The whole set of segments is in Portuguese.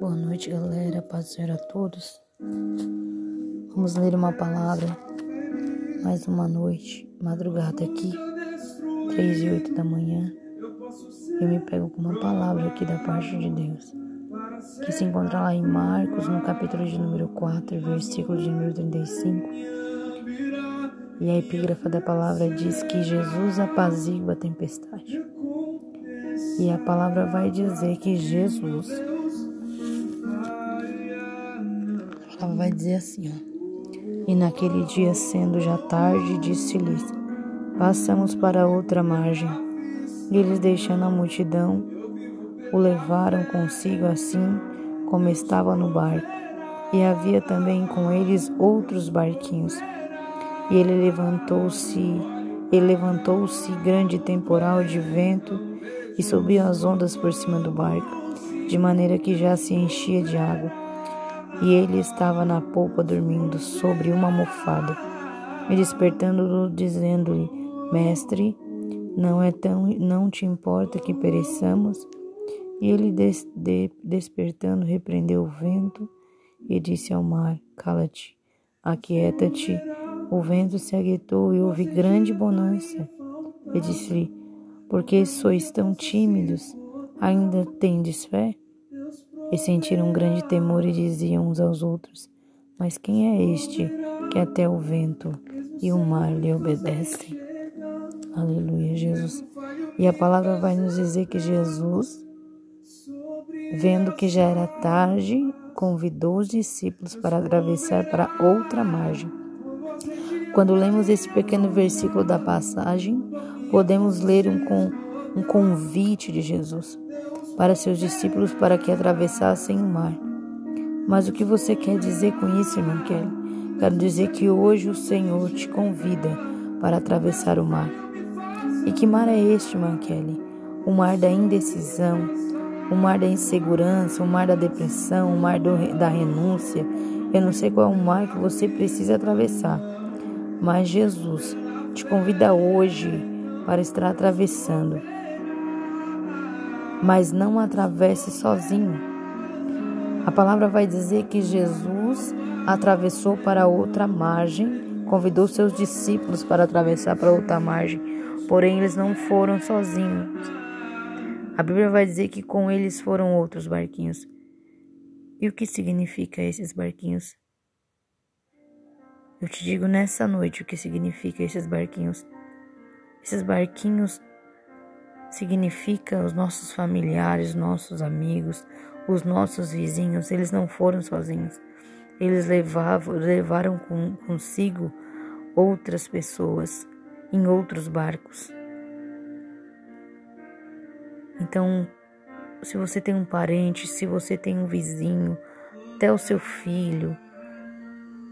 Boa noite, galera. Paz do Senhor a todos. Vamos ler uma palavra. Mais uma noite, madrugada aqui, três e oito da manhã. Eu me pego com uma palavra aqui da parte de Deus, que se encontra lá em Marcos, no capítulo de número 4, versículo de número 35. E a epígrafa da palavra diz que Jesus apazigua a tempestade. E a palavra vai dizer que Jesus ela vai dizer assim, ó. E naquele dia, sendo já tarde, disse-lhes: Passamos para outra margem. E eles, deixando a multidão, o levaram consigo assim como estava no barco. E havia também com eles outros barquinhos. E ele levantou-se, e levantou-se grande temporal de vento e subiam as ondas por cima do barco, de maneira que já se enchia de água e ele estava na polpa dormindo sobre uma almofada. E despertando-o, dizendo-lhe: Mestre, não é tão, não te importa que pereçamos? E ele, des, de, despertando, repreendeu o vento e disse ao mar: Cala-te, aquieta-te. O vento se aquietou e houve grande bonança. E disse-lhe: Por que sois tão tímidos? Ainda tendes fé? E sentiram um grande temor e diziam uns aos outros: Mas quem é este que até o vento e o mar lhe obedecem? Aleluia, Jesus. E a palavra vai nos dizer que Jesus, vendo que já era tarde, convidou os discípulos para atravessar para outra margem. Quando lemos esse pequeno versículo da passagem, podemos ler um, um convite de Jesus para seus discípulos para que atravessassem o mar. Mas o que você quer dizer com isso, irmã Kelly? Quero dizer que hoje o Senhor te convida para atravessar o mar. E que mar é este, irmã Kelly? O mar da indecisão, o mar da insegurança, o mar da depressão, o mar do, da renúncia. Eu não sei qual é o mar que você precisa atravessar, mas Jesus te convida hoje para estar atravessando mas não atravesse sozinho. A palavra vai dizer que Jesus atravessou para outra margem, convidou seus discípulos para atravessar para outra margem, porém eles não foram sozinhos. A Bíblia vai dizer que com eles foram outros barquinhos. E o que significa esses barquinhos? Eu te digo nessa noite o que significa esses barquinhos. Esses barquinhos significa os nossos familiares, nossos amigos, os nossos vizinhos, eles não foram sozinhos. Eles levavam, levaram com, consigo outras pessoas em outros barcos. Então, se você tem um parente, se você tem um vizinho, até o seu filho,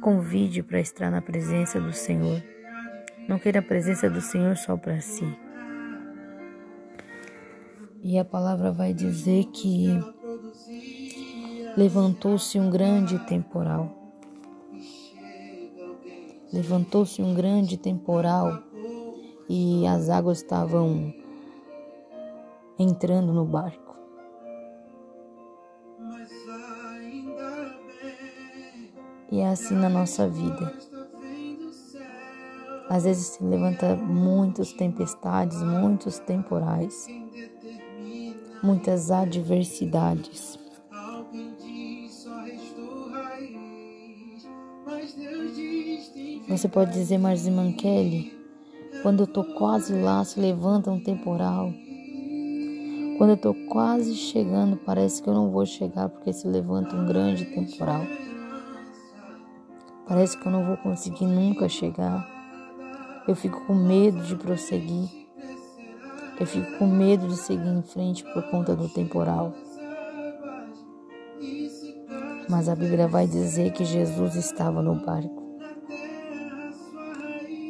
convide para estar na presença do Senhor. Não queira a presença do Senhor só para si. E a palavra vai dizer que levantou-se um grande temporal. Levantou-se um grande temporal e as águas estavam entrando no barco. E é assim na nossa vida. Às vezes se levanta muitas tempestades, muitos temporais muitas adversidades. Você pode dizer, mas irmã Kelly, quando eu tô quase lá, se levanta um temporal. Quando eu tô quase chegando, parece que eu não vou chegar porque se levanta um grande temporal. Parece que eu não vou conseguir nunca chegar. Eu fico com medo de prosseguir. Eu fico com medo de seguir em frente por conta do temporal. Mas a Bíblia vai dizer que Jesus estava no barco.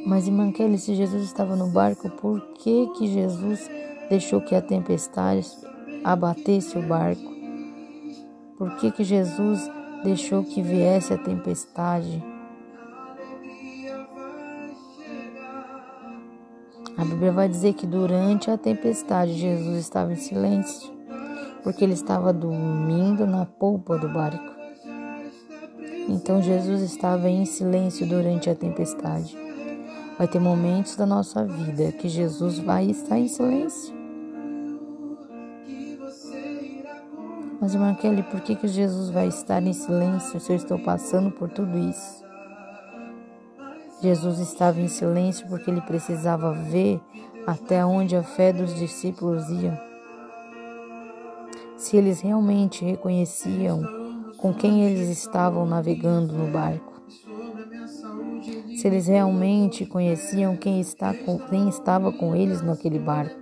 Mas, Kelly, se Jesus estava no barco, por que, que Jesus deixou que a tempestade abatesse o barco? Por que, que Jesus deixou que viesse a tempestade? A Bíblia vai dizer que durante a tempestade Jesus estava em silêncio. porque ele estava dormindo na polpa do barco. Então Jesus estava em silêncio durante a tempestade. Vai ter momentos da nossa vida que Jesus vai estar em silêncio. Mas, irmã Kelly, por que, que Jesus vai estar em silêncio se eu estou passando por tudo isso? Jesus estava em silêncio porque ele precisava ver até onde a fé dos discípulos ia. Se eles realmente reconheciam com quem eles estavam navegando no barco. Se eles realmente conheciam quem, está com, quem estava com eles naquele barco.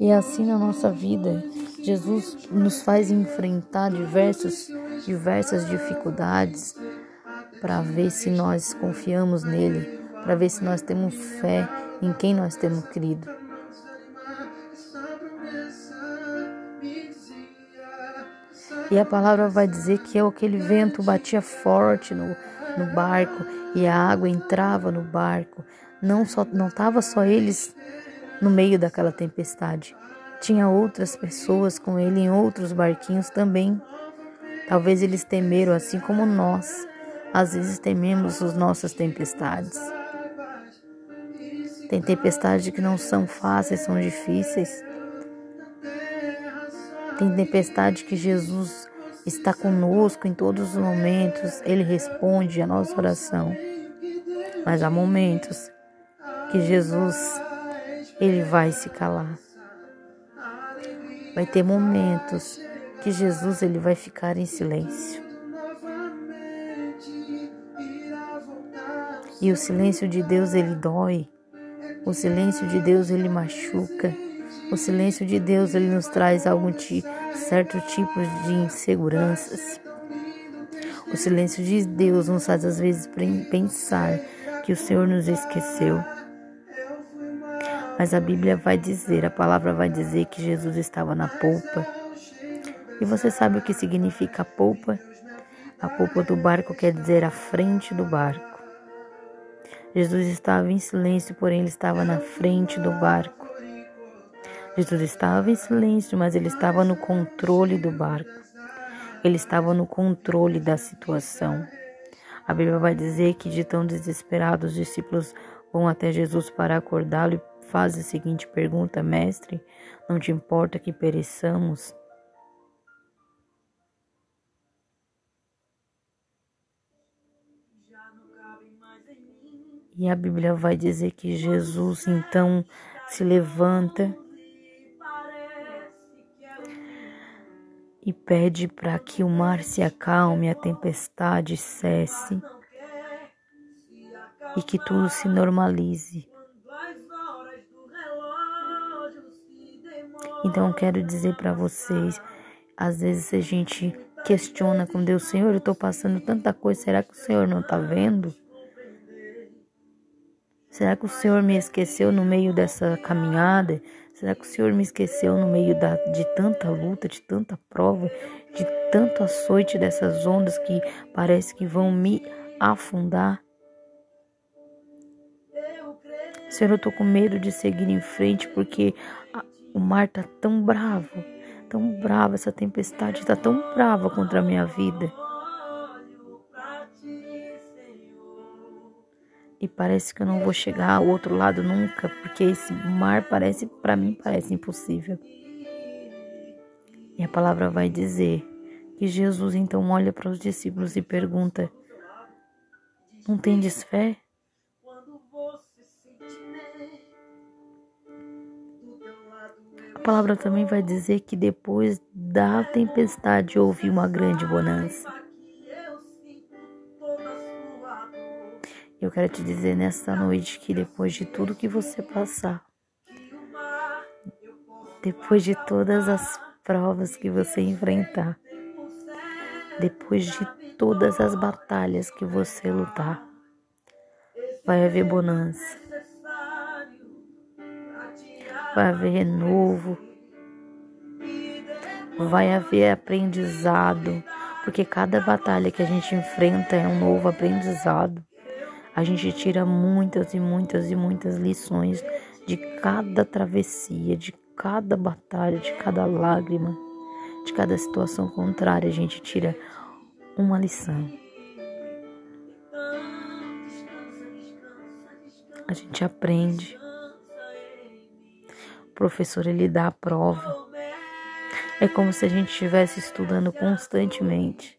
E assim na nossa vida, Jesus nos faz enfrentar diversos, diversas dificuldades para ver se nós confiamos nele, para ver se nós temos fé em quem nós temos crido. E a palavra vai dizer que aquele vento batia forte no, no barco e a água entrava no barco. Não só não estava só eles no meio daquela tempestade. Tinha outras pessoas com ele em outros barquinhos também. Talvez eles temeram assim como nós. Às vezes tememos as nossas tempestades. Tem tempestades que não são fáceis, são difíceis. Tem tempestade que Jesus está conosco em todos os momentos, ele responde a nossa oração. Mas há momentos que Jesus ele vai se calar. Vai ter momentos que Jesus ele vai ficar em silêncio. E o silêncio de Deus ele dói. O silêncio de Deus ele machuca. O silêncio de Deus ele nos traz algum certo tipo de inseguranças. O silêncio de Deus nos faz às vezes pensar que o Senhor nos esqueceu. Mas a Bíblia vai dizer, a palavra vai dizer que Jesus estava na polpa. E você sabe o que significa a polpa? A polpa do barco quer dizer a frente do barco. Jesus estava em silêncio, porém ele estava na frente do barco. Jesus estava em silêncio, mas ele estava no controle do barco. Ele estava no controle da situação. A Bíblia vai dizer que de tão desesperados os discípulos vão até Jesus para acordá-lo e fazem a seguinte pergunta: Mestre, não te importa que pereçamos? E a Bíblia vai dizer que Jesus então se levanta e pede para que o mar se acalme, a tempestade cesse e que tudo se normalize. Então quero dizer para vocês, às vezes a gente questiona com Deus, Senhor, eu estou passando tanta coisa, será que o Senhor não está vendo? Será que o Senhor me esqueceu no meio dessa caminhada? Será que o Senhor me esqueceu no meio da, de tanta luta, de tanta prova, de tanto açoite dessas ondas que parece que vão me afundar? Senhor, eu estou com medo de seguir em frente porque a, o mar está tão bravo, tão bravo, essa tempestade está tão brava contra a minha vida. E parece que eu não vou chegar ao outro lado nunca, porque esse mar parece para mim parece impossível. E a palavra vai dizer que Jesus então olha para os discípulos e pergunta: Não tendes fé? A palavra também vai dizer que depois da tempestade houve uma grande bonança. Eu quero te dizer nesta noite que depois de tudo que você passar, depois de todas as provas que você enfrentar, depois de todas as batalhas que você lutar, vai haver bonança, vai haver renovo, vai haver aprendizado, porque cada batalha que a gente enfrenta é um novo aprendizado. A gente tira muitas e muitas e muitas lições de cada travessia, de cada batalha, de cada lágrima, de cada situação contrária, a gente tira uma lição. A gente aprende. O professor ele dá a prova. É como se a gente estivesse estudando constantemente.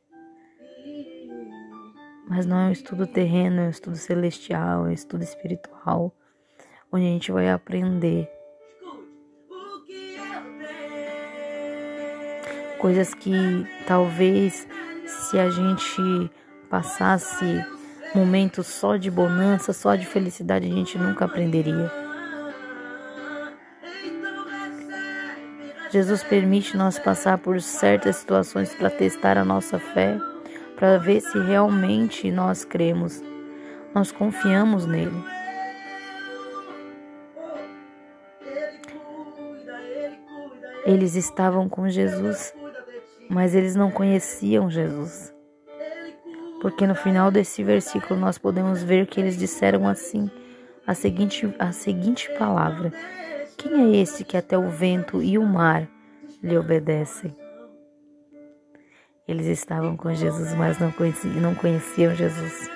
Mas não é um estudo terreno, é um estudo celestial, é um estudo espiritual, onde a gente vai aprender coisas que talvez se a gente passasse momentos só de bonança, só de felicidade, a gente nunca aprenderia. Jesus permite nós passar por certas situações para testar a nossa fé para ver se realmente nós cremos, nós confiamos nele. Eles estavam com Jesus, mas eles não conheciam Jesus. Porque no final desse versículo nós podemos ver que eles disseram assim, a seguinte, a seguinte palavra: Quem é esse que até o vento e o mar lhe obedecem? Eles estavam com Jesus, mas não conheciam, não conheciam Jesus.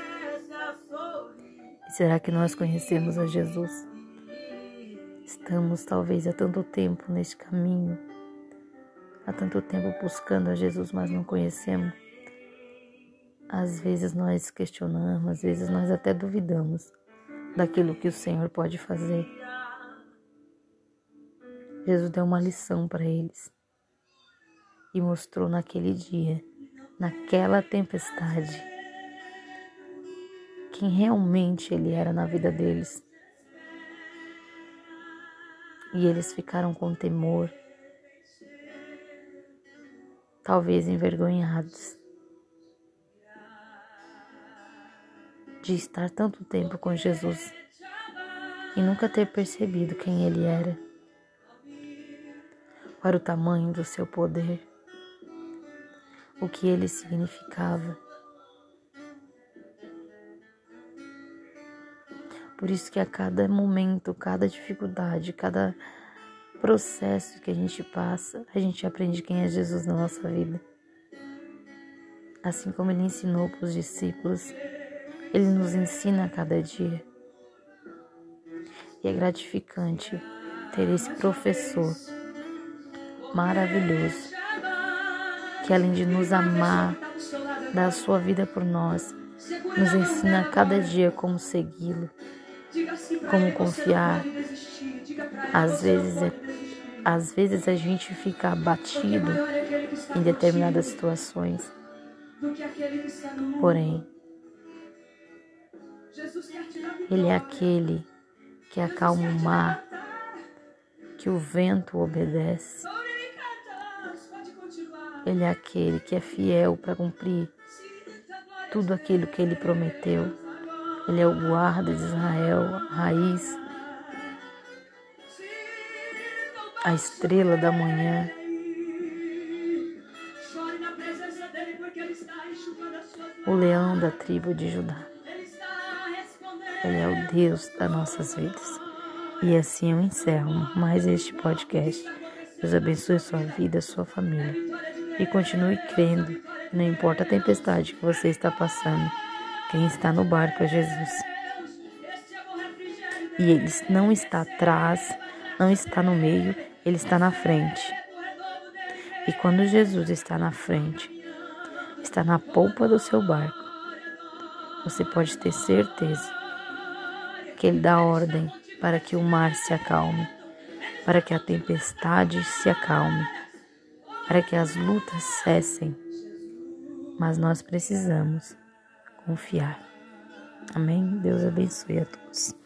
será que nós conhecemos a Jesus? Estamos talvez há tanto tempo neste caminho, há tanto tempo buscando a Jesus, mas não conhecemos. Às vezes nós questionamos, às vezes nós até duvidamos daquilo que o Senhor pode fazer. Jesus deu uma lição para eles e mostrou naquele dia, naquela tempestade, quem realmente Ele era na vida deles. E eles ficaram com temor, talvez envergonhados, de estar tanto tempo com Jesus e nunca ter percebido quem Ele era, para o tamanho do seu poder o que ele significava. Por isso que a cada momento, cada dificuldade, cada processo que a gente passa, a gente aprende quem é Jesus na nossa vida. Assim como ele ensinou para os discípulos, ele nos ensina a cada dia. E é gratificante ter esse professor maravilhoso que além de nos amar, dar a sua vida por nós, nos ensina a cada dia como segui-lo, como confiar. Às vezes, é, às vezes a gente fica abatido em determinadas situações. Porém, Ele é aquele que acalma o mar, que o vento obedece. Ele é aquele que é fiel para cumprir tudo aquilo que ele prometeu. Ele é o guarda de Israel, a raiz, a estrela da manhã. O leão da tribo de Judá. Ele é o Deus das nossas vidas. E assim eu encerro mais este podcast. Deus abençoe sua vida, sua família e continue crendo, não importa a tempestade que você está passando. Quem está no barco é Jesus. E ele não está atrás, não está no meio, ele está na frente. E quando Jesus está na frente, está na polpa do seu barco, você pode ter certeza que ele dá ordem para que o mar se acalme, para que a tempestade se acalme para que as lutas cessem, mas nós precisamos confiar. Amém? Deus abençoe a todos.